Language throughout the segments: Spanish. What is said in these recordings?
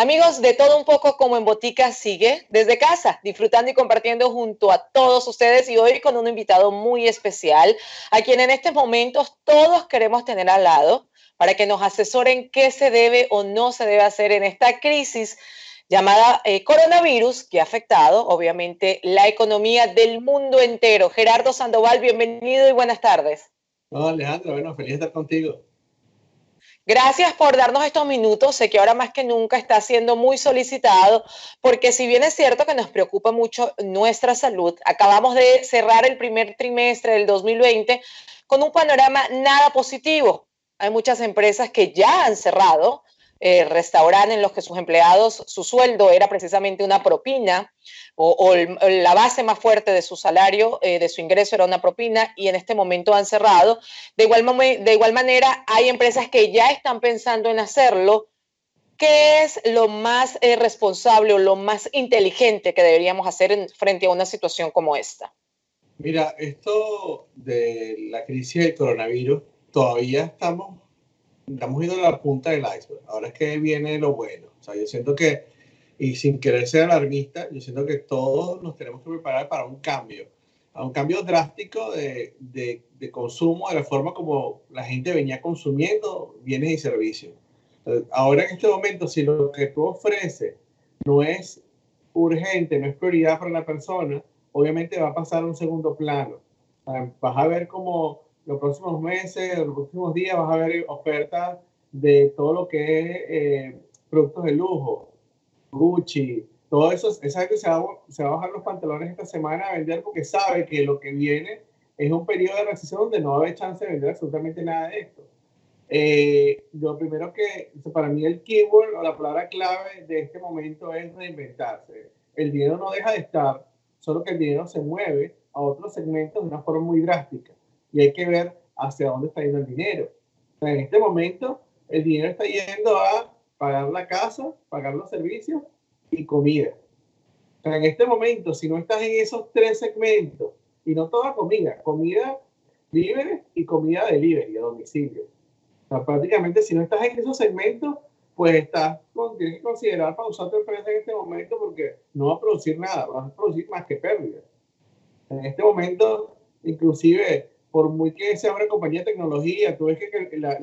Amigos, de todo un poco como en Botica sigue desde casa, disfrutando y compartiendo junto a todos ustedes y hoy con un invitado muy especial, a quien en estos momentos todos queremos tener al lado para que nos asesoren qué se debe o no se debe hacer en esta crisis llamada eh, coronavirus que ha afectado obviamente la economía del mundo entero. Gerardo Sandoval, bienvenido y buenas tardes. No, Alejandro, bueno, feliz de estar contigo. Gracias por darnos estos minutos. Sé que ahora más que nunca está siendo muy solicitado, porque si bien es cierto que nos preocupa mucho nuestra salud, acabamos de cerrar el primer trimestre del 2020 con un panorama nada positivo. Hay muchas empresas que ya han cerrado, eh, restaurantes en los que sus empleados, su sueldo era precisamente una propina o, la base más fuerte de su salario, eh, de su ingreso era una propina y en este momento han cerrado. De igual, de igual manera, hay empresas que ya están pensando en hacerlo. ¿Qué es lo más eh, responsable o lo más inteligente que deberíamos hacer en, frente a una situación como esta? Mira, esto de la crisis del coronavirus, todavía estamos estamos yendo a la punta del iceberg. Ahora es que viene lo bueno. O sea, yo siento que, y sin querer ser alarmista, yo siento que todos nos tenemos que preparar para un cambio, a un cambio drástico de, de, de consumo, de la forma como la gente venía consumiendo bienes y servicios. Ahora en este momento, si lo que tú ofreces no es urgente, no es prioridad para la persona, obviamente va a pasar a un segundo plano. Vas a ver como los próximos meses, los próximos días vas a ver ofertas de todo lo que es eh, productos de lujo, Gucci, todo eso, esa gente se va, se va, a bajar los pantalones esta semana a vender porque sabe que lo que viene es un periodo de recesión donde no va a haber chance de vender absolutamente nada de esto. Eh, lo primero que, para mí el keyword o la palabra clave de este momento es reinventarse. El dinero no deja de estar, solo que el dinero se mueve a otros segmentos de una forma muy drástica y hay que ver hacia dónde está yendo el dinero. en este momento, el dinero está yendo a pagar la casa, pagar los servicios y comida. en este momento, si no estás en esos tres segmentos, y no toda comida, comida libre y comida delivery a domicilio. prácticamente, si no estás en esos segmentos, pues estás, tienes que considerar pausar tu empresa en este momento porque no va a producir nada, va a producir más que pérdidas. En este momento, inclusive por muy que sea una compañía de tecnología, tú ves que la,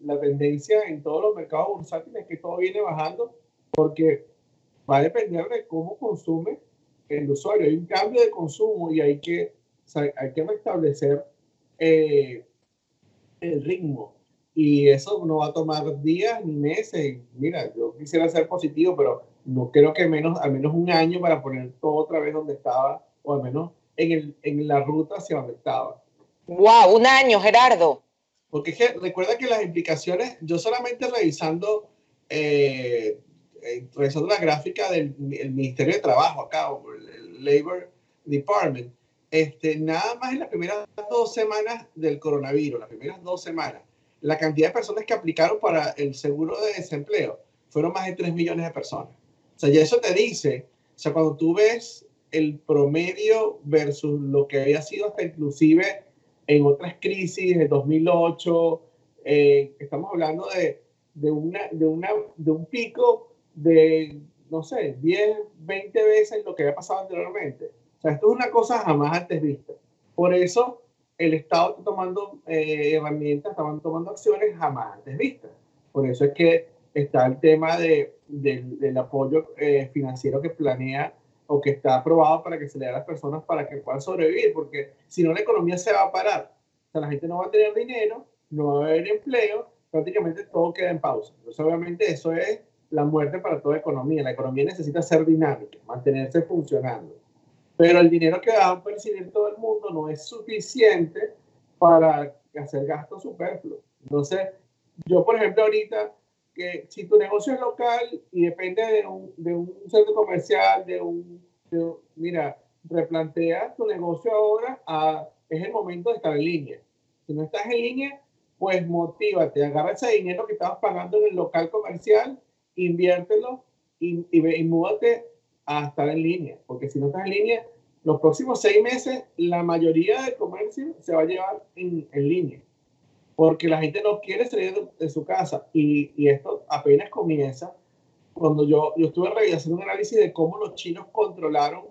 la, tendencia en todos los mercados bursátiles es que todo viene bajando porque va a depender de cómo consume el usuario. Hay un cambio de consumo y hay que, hay que restablecer eh, el ritmo. Y eso no va a tomar días ni meses. Mira, yo quisiera ser positivo, pero no creo que menos, al menos un año para poner todo otra vez donde estaba, o al menos en, el, en la ruta hacia donde estaba. Wow, un año, Gerardo. Porque es que recuerda que las implicaciones, yo solamente revisando, eh, eh, revisando la gráfica del Ministerio de Trabajo acá, el Labor Department, este, nada más en las primeras dos semanas del coronavirus, las primeras dos semanas, la cantidad de personas que aplicaron para el seguro de desempleo fueron más de 3 millones de personas. O sea, ya eso te dice, o sea, cuando tú ves el promedio versus lo que había sido hasta inclusive en otras crisis de 2008, eh, estamos hablando de, de, una, de, una, de un pico de, no sé, 10, 20 veces lo que había pasado anteriormente. O sea, esto es una cosa jamás antes vista. Por eso el Estado está tomando eh, herramientas, está tomando acciones jamás antes vistas. Por eso es que está el tema de, del apoyo eh, financiero que planea o que está aprobado para que se le dé a las personas para que puedan sobrevivir, porque si no la economía se va a parar. O sea, la gente no va a tener dinero, no va a haber empleo, prácticamente todo queda en pausa. Entonces, obviamente, eso es la muerte para toda economía. La economía necesita ser dinámica, mantenerse funcionando. Pero el dinero que va a percibir todo el mundo no es suficiente para hacer gastos superfluos. Entonces, yo, por ejemplo, ahorita que si tu negocio es local y depende de un, de un centro comercial, de un, mira, replantea tu negocio ahora, es el momento de estar en línea. Si no estás en línea, pues motívate, agarra ese dinero que estabas pagando en el local comercial, inviértelo y, y, múdate a estar en línea, porque si no estás en línea, los próximos seis meses la mayoría del comercio se va a llevar en, en línea porque la gente no quiere salir de, su casa y, y, esto apenas comienza. cuando yo, yo estuve haciendo un análisis de cómo los chinos controlaron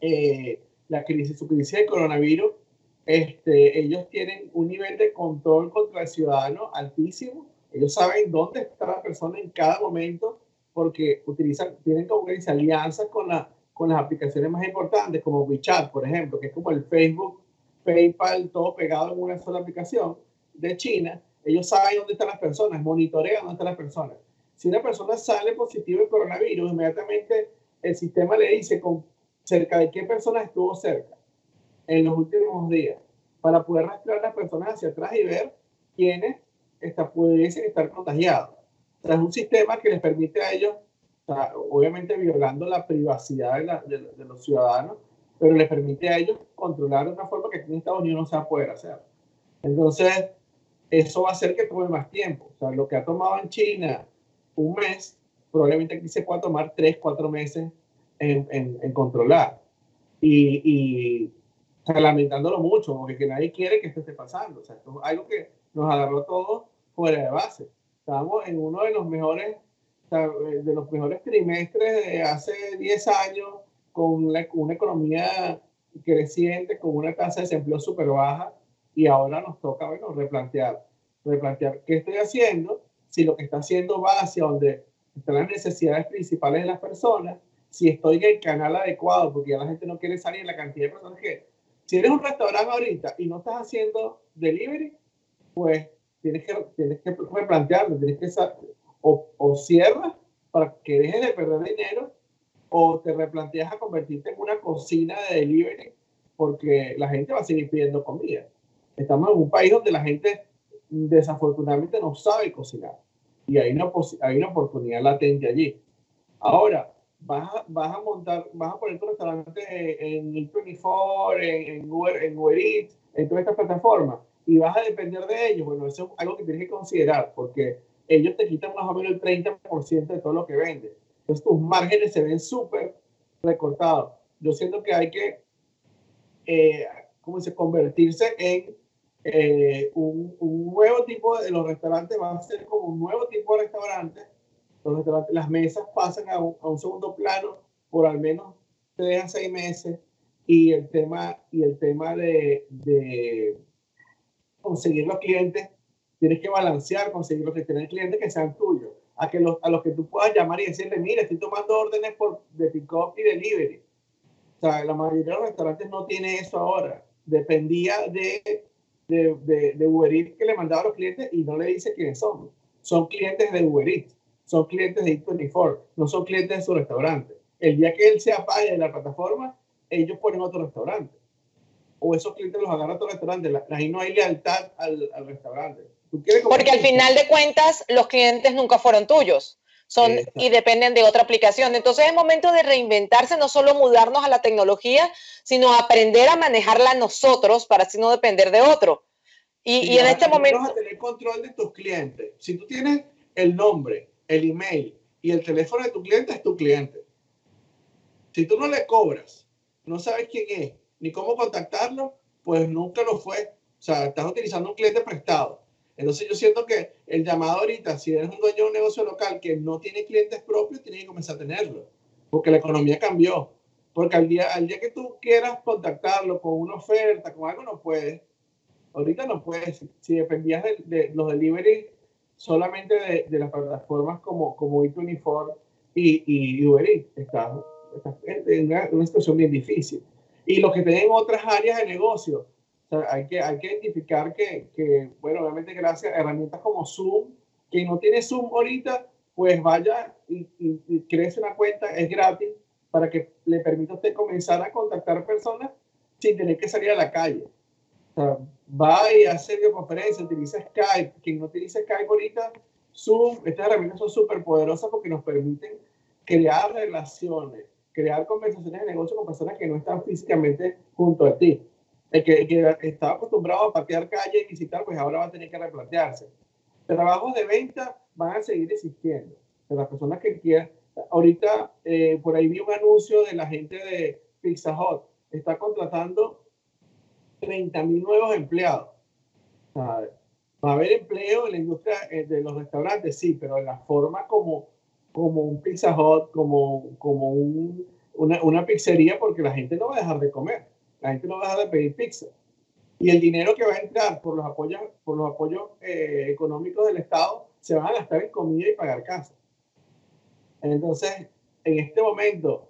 eh, la crisis, su crisis de coronavirus, este, ellos tienen un nivel de control contra el ciudadano altísimo. Ellos saben dónde está la persona en cada momento porque utilizan, tienen como que alianzas con, la, con las aplicaciones más importantes, como WeChat, por ejemplo, que es como el Facebook, PayPal, todo pegado en una sola aplicación de China. Ellos saben dónde están las personas, monitorean dónde están las personas. Si una persona sale positiva de coronavirus, inmediatamente el sistema le dice con cerca de qué personas estuvo cerca en los últimos días para poder rastrear a las personas hacia atrás y ver quiénes está, pudiesen estar contagiados. O sea, es un sistema que les permite a ellos, obviamente violando la privacidad de, de, los ciudadanos, pero les permite a ellos controlar de una forma que en Estados Unidos no se poder hacer. Entonces, eso va a hacer que tome más tiempo. O sea, lo que ha tomado en China un mes, probablemente aquí se pueda tomar tres, cuatro meses en, en, controlar. Y, y lamentándolo mucho, porque que nadie quiere que esto esté pasando. O sea, esto es algo que nos agarró todos fuera de base. Estamos en uno de los mejores, de los mejores trimestres de hace 10 años, con una, una economía creciente, con una tasa de desempleo súper baja, y ahora nos toca, bueno, replantear, replantear qué estoy haciendo, si lo que está haciendo va hacia donde están las necesidades principales de las personas, si estoy en el canal adecuado, porque ya la gente no quiere salir, la cantidad de personas que... Si eres un restaurante ahorita y no estás haciendo delivery, pues tienes que, tienes que replantearlo, tienes que o, o cierras para que dejes de perder dinero o te replanteas a convertirte en una cocina de delivery porque la gente va a seguir pidiendo comida. Estamos en un país donde la gente desafortunadamente no sabe cocinar y hay una, hay una oportunidad latente allí. Ahora, vas a, vas a montar, vas a poner tu restaurante en el 24, en, en, Uber, en Uber Eats, en todas estas plataformas y vas a depender de ellos, bueno, eso es algo que tienes que considerar porque ellos te quitan más o menos el 30% de todo lo que vendes. Entonces tus márgenes se ven súper recortados. Yo siento que hay que, eh, ¿cómo se convertirse en eh, un, un, nuevo tipo de los restaurantes, va a ser como un nuevo tipo de restaurante. Los restaurantes, las mesas pasan a un, a un segundo plano por al menos tres a seis meses y el tema, y el tema de, de conseguir los clientes, tienes que balancear, conseguir los que tienen clientes que sean tuyos, a, que los, a los que tú puedas llamar y decirle, mira, estoy tomando órdenes por, de pick-up y delivery. O sea, la mayoría de los restaurantes no tiene eso ahora. Dependía de, de, de, de Uber Eats que le mandaba a los clientes y no le dice quiénes son. Son clientes de Uber Eats, son clientes de Eat24, no son clientes de su restaurante. El día que él se apague de la plataforma, ellos ponen otro restaurante o esos clientes los agarra a tu restaurante. Ahí no hay lealtad al, al restaurante. Porque al final de cuentas, los clientes nunca fueron tuyos. Son y dependen de otra aplicación. Entonces es momento de reinventarse, no solo mudarnos a la tecnología, sino aprender a manejarla nosotros para así no depender de otro. Y, y en este momento... Vas a tener control de tus clientes. Si tú tienes el nombre, el email y el teléfono de tu cliente, es tu cliente. Si tú no le cobras, no sabes quién es, ni cómo contactarlo, pues nunca lo fue. O sea, estás utilizando un cliente prestado. Entonces yo siento que el llamado ahorita, si eres un dueño de un negocio local que no tiene clientes propios, tienes que comenzar a tenerlo, porque la economía cambió. Porque al día, al día que tú quieras contactarlo con una oferta, con algo, no puedes. Ahorita no puedes. Si dependías de, los delivery solamente de, de, las plataformas como, como Eat24 y, y Uber Eats, estás, en una, una situación bien difícil y los que tienen otras áreas de negocio. Hay, que, hay que identificar que, que, bueno, obviamente gracias a herramientas como Zoom, quien no tiene Zoom ahorita, pues vaya y, y, crece una cuenta, es gratis, para que le permita usted comenzar a contactar personas sin tener que salir a la calle. O sea, va y hace videoconferencia, utiliza Skype. Quien no utiliza Skype ahorita, Zoom, estas herramientas son súper poderosas porque nos permiten crear relaciones, crear conversaciones de negocio con personas que no están físicamente junto a ti. El que, que estaba acostumbrado a patear calle y visitar, pues ahora va a tener que replantearse. Trabajos de venta van a seguir existiendo. Las personas que quieran. Ahorita, eh, por ahí vi un anuncio de la gente de Pizza Hut. Está contratando 30 mil nuevos empleados. va a haber empleo en la industria eh, de los restaurantes, sí, pero en la forma como como un Pizza Hut, como, como un, una, una, pizzería, porque la gente no va a dejar de comer, la gente no va a dejar de pedir pizza. Y el dinero que va a entrar por los apoyos, por los apoyos eh, económicos del Estado se van a gastar en comida y pagar casa. Entonces, en este momento,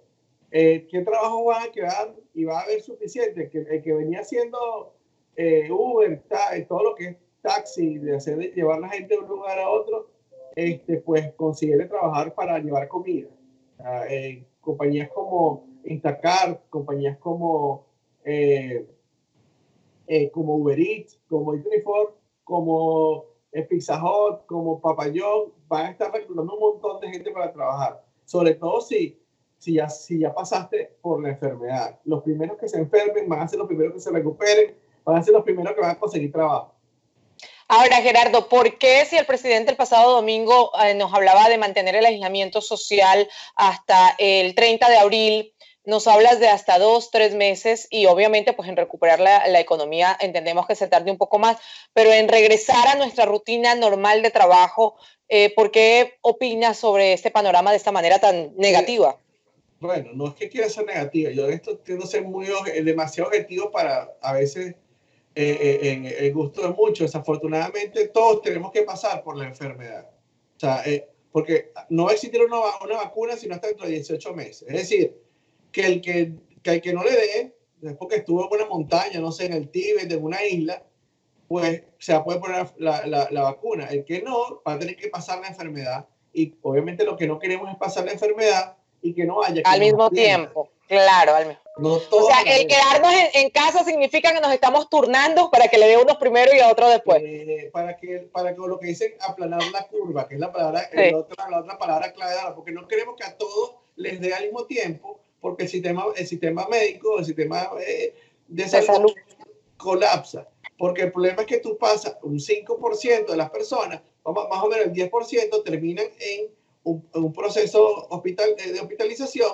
eh, ¿qué trabajo van a quedar y va a haber suficiente? Que, el que venía haciendo eh, Uber, todo lo que es taxi, de hacer de llevar la gente de un lugar a otro, este, pues consigue trabajar para llevar comida. Eh, compañías como Instacart, compañías como, eh, eh, como Uber Eats, como Eatrifor, como Pizza Hut, como Papayón, van a estar reclutando un montón de gente para trabajar. Sobre todo si, si, ya, si ya pasaste por la enfermedad. Los primeros que se enfermen van a ser los primeros que se recuperen, van a ser los primeros que van a conseguir trabajo. Ahora, Gerardo, ¿por qué si el presidente el pasado domingo eh, nos hablaba de mantener el aislamiento social hasta el 30 de abril, nos hablas de hasta dos, tres meses y obviamente pues en recuperar la, la, economía entendemos que se tarde un poco más, pero en regresar a nuestra rutina normal de trabajo, eh, ¿por qué opinas sobre este panorama de esta manera tan negativa? Bueno, no es que quiera ser negativa, yo de esto tiendo a ser muy demasiado objetivo para a veces eh, eh, en el gusto de muchos. Desafortunadamente, todos tenemos que pasar por la enfermedad. O sea, eh, porque no va a existir una, una, vacuna sino hasta dentro de 18 meses. Es decir, que el que, que, el que no le dé, es porque estuvo en una montaña, no sé, en el Tíbet, en una isla, pues se poder poner la, la, la, vacuna. El que no, va a tener que pasar la enfermedad. Y obviamente lo que no queremos es pasar la enfermedad y que no haya. Al mismo tiempo. Claro, al no o sea, el quedarnos en, casa significa que nos estamos turnando para que le dé unos primero y a otro después. Eh, para, que, para que lo que dicen aplanar la curva, que es la, palabra, la, otra, la otra palabra clave, porque no queremos que a todos les dé al mismo tiempo, porque el sistema, el sistema médico, el sistema eh, de, salud, colapsa. Porque el problema es que tú pasas un 5% de las personas, más o menos el 10%, terminan en un, un proceso hospital, eh, de hospitalización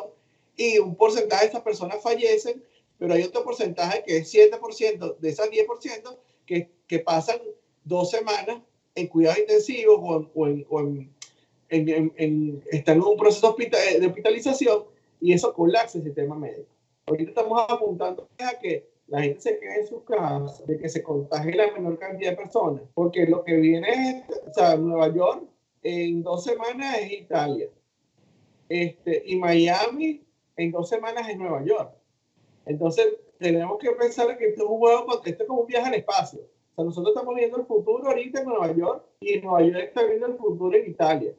y un porcentaje de estas personas fallecen, pero hay otro porcentaje que es 7% de esas 10% que, que pasan dos semanas en cuidados intensivos o, o, en, o en, en, están en un proceso de hospitalización y eso colapsa el sistema médico. Ahorita estamos apuntando a que la gente se quede en sus casas, de que se contagie la menor cantidad de personas, porque lo que viene es, o sea, Nueva York en dos semanas es Italia, este, y Miami en dos semanas en Nueva York. Entonces, tenemos que pensar que esto es un juego, esto es como un viaje al espacio. O sea, nosotros estamos viendo el futuro ahorita en Nueva York y Nueva York está viendo el futuro en Italia.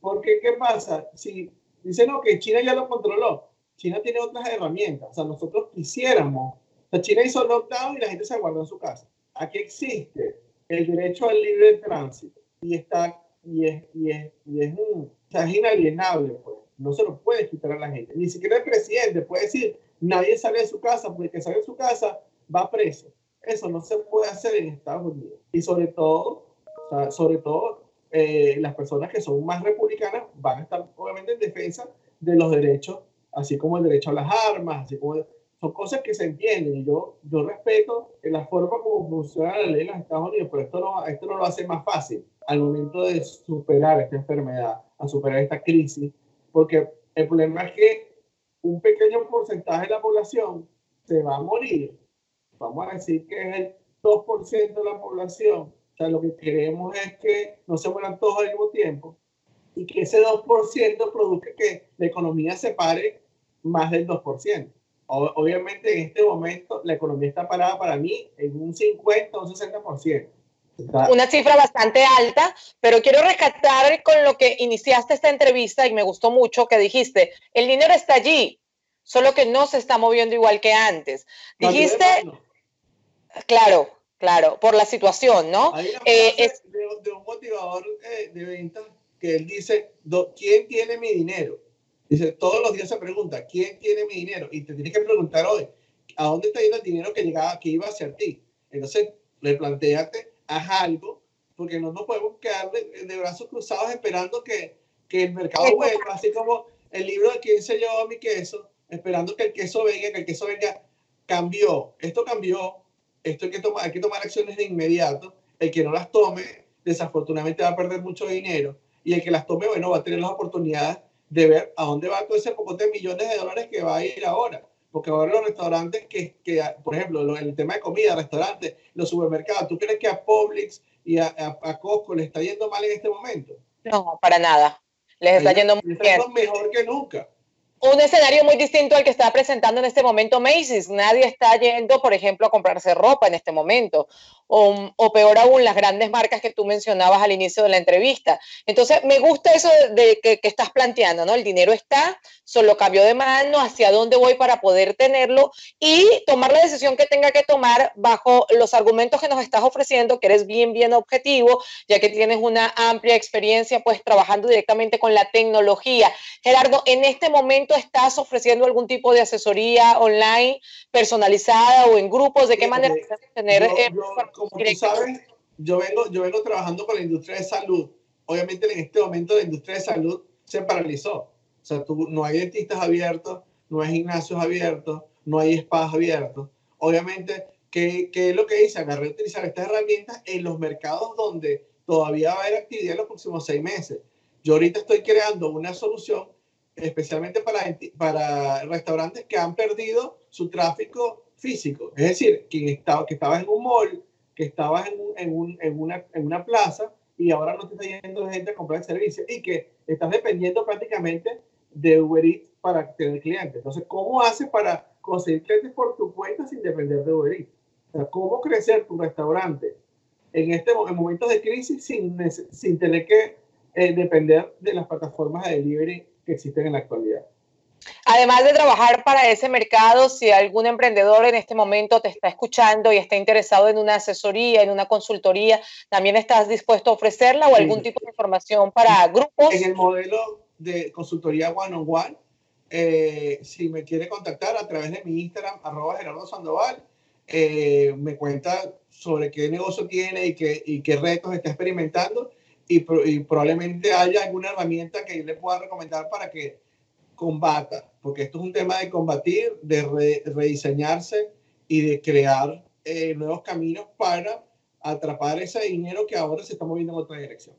porque, ¿qué pasa? Si dicen no, que China ya lo controló, China tiene otras herramientas. O sea, nosotros quisiéramos. O sea, China hizo lockdown y la gente se guardó en su casa. Aquí existe el derecho al libre tránsito y está y es, y es, y es, o sea, es inalienable. Pues no se lo puede quitar a la gente. Ni siquiera el presidente puede decir, nadie sale de su casa, porque el que sale de su casa va preso. Eso no se puede hacer en Estados Unidos. Y sobre todo, sobre todo, eh, las personas que son más republicanas van a estar obviamente en defensa de los derechos, así como el derecho a las armas, así como son cosas que se entienden. Yo, yo respeto la forma como funciona la ley en los Estados Unidos, pero esto no, esto no lo hace más fácil al momento de superar esta enfermedad, a superar esta crisis porque el problema es que un pequeño porcentaje de la población se va a morir. Vamos a decir que es el 2% de la población. O sea, lo que queremos es que no se mueran todos al mismo tiempo y que ese 2% produzca que la economía se pare más del 2%. Obviamente en este momento la economía está parada para mí en un 50 o un 60% una cifra bastante alta, pero quiero rescatar con lo que iniciaste esta entrevista y me gustó mucho que dijiste, el dinero está allí, solo que no se está moviendo igual que antes. Dijiste, claro, claro, por la situación, ¿no? Hay una eh, es, de, un motivador eh, de ventas que él dice, ¿quién tiene mi dinero? Dice, todos los días se pregunta, ¿quién tiene mi dinero? Y te tienes que preguntar hoy, ¿a dónde está yendo el dinero que llegaba, que iba hacia ti? Entonces, le planteate haz algo, porque no nos podemos quedar de, brazos cruzados esperando que, que, el mercado vuelva, así como el libro de quién se llevó mi queso, esperando que el queso venga, que el queso venga, cambió, esto cambió, esto hay que tomar, hay que tomar acciones de inmediato, el que no las tome, desafortunadamente va a perder mucho dinero, y el que las tome, bueno, va a tener las oportunidades de ver a dónde va todo ese poco de millones de dólares que va a ir ahora. Porque ahora los restaurantes que, que por ejemplo, el tema de comida, restaurantes, los supermercados, ¿tú crees que a Publix y a, a, Costco le está yendo mal en este momento? No, para nada. Les está yendo muy bien. mejor que nunca un escenario muy distinto al que está presentando en este momento Macy's. Nadie está yendo, por ejemplo, a comprarse ropa en este momento. O, peor aún, las grandes marcas que tú mencionabas al inicio de la entrevista. Entonces, me gusta eso de, que, estás planteando, ¿no? El dinero está, solo cambio de mano, hacia dónde voy para poder tenerlo y tomar la decisión que tenga que tomar bajo los argumentos que nos estás ofreciendo, que eres bien, bien objetivo, ya que tienes una amplia experiencia, pues, trabajando directamente con la tecnología. Gerardo, en este momento estás ofreciendo algún tipo de asesoría online personalizada o en grupos? ¿De qué manera tener yo, eh, como tú sabes, yo vengo, yo vengo trabajando con la industria de salud. Obviamente en este momento la industria de salud se paralizó. O sea, tú, no hay dentistas abiertos, no hay gimnasios abiertos, no hay spas abiertos. Obviamente, ¿qué, ¿qué, es lo que dice? Agarré a utilizar estas herramientas en los mercados donde todavía va a haber actividad en los próximos seis meses. Yo ahorita estoy creando una solución especialmente para, para restaurantes que han perdido su tráfico físico. Es decir, quien estaba, que estaba en un mall, que estaba en, en, un, en, una, en una plaza y ahora no te está yendo gente a comprar el servicio y que estás dependiendo prácticamente de Uber Eats para tener clientes. Entonces, ¿cómo haces para conseguir clientes por tu cuenta sin depender de Uber Eats? O sea, ¿cómo crecer tu restaurante en, este, en momentos de crisis sin, sin tener que eh, depender de las plataformas de delivery que existen en la actualidad. Además de trabajar para ese mercado, si algún emprendedor en este momento te está escuchando y está interesado en una asesoría, en una consultoría, ¿también estás dispuesto a ofrecerla o algún tipo de información para grupos? En el modelo de consultoría one on one, eh, si me quiere contactar a través de mi Instagram, arroba Gerardo Sandoval, eh, me cuenta sobre qué negocio tiene y qué, y qué retos está experimentando y, probablemente haya alguna herramienta que yo le pueda recomendar para que combata, porque esto es un tema de combatir, de rediseñarse y de crear eh, nuevos caminos para atrapar ese dinero que ahora se está moviendo en otra dirección.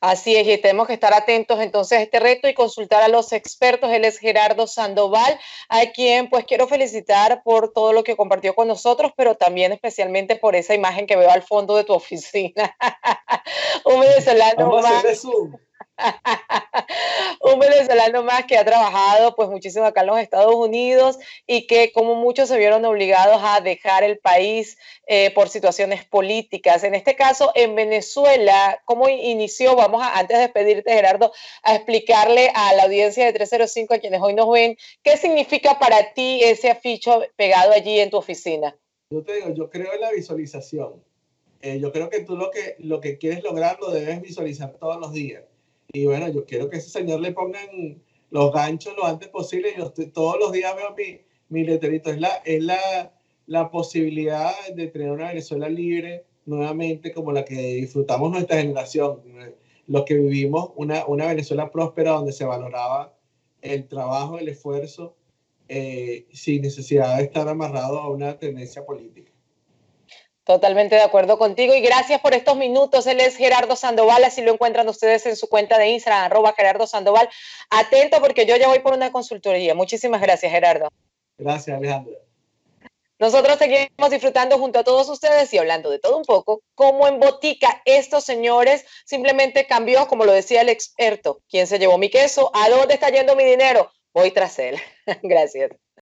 Así es, y tenemos que estar atentos entonces a este reto y consultar a los expertos. Él es Gerardo Sandoval, a quien pues quiero felicitar por todo lo que compartió con nosotros, pero también especialmente por esa imagen que veo al fondo de tu oficina. Un venezolano más. Un venezolano más que ha trabajado pues muchísimo acá en los Estados Unidos y que como muchos se vieron obligados a dejar el país eh, por situaciones políticas. En este caso, en Venezuela, ¿cómo inició? Vamos a, antes de despedirte, Gerardo, a explicarle a la audiencia de 305, a quienes hoy nos ven, qué significa para ti ese aficho pegado allí en tu oficina. Yo te digo, yo creo en la visualización. Eh, yo creo que tú lo que, lo que quieres lograr lo debes visualizar todos los días. Y bueno, yo quiero que ese señor le pongan los ganchos lo antes posible. Yo todos los días veo mi, mi letrerito. Es, la, es la, la posibilidad de tener una Venezuela libre nuevamente como la que disfrutamos nuestra generación. Los que vivimos una, una Venezuela próspera donde se valoraba el trabajo, el esfuerzo, eh, sin necesidad de estar amarrado a una tendencia política. Totalmente de acuerdo contigo y gracias por estos minutos. Él es Gerardo Sandoval, así lo encuentran ustedes en su cuenta de Instagram, arroba Gerardo Sandoval. Atento porque yo ya voy por una consultoría. Muchísimas gracias, Gerardo. Gracias, Alejandro. Nosotros seguimos disfrutando junto a todos ustedes y hablando de todo un poco, como en botica estos señores simplemente cambió, como lo decía el experto, ¿quién se llevó mi queso? ¿A dónde está yendo mi dinero? Voy tras él. Gracias.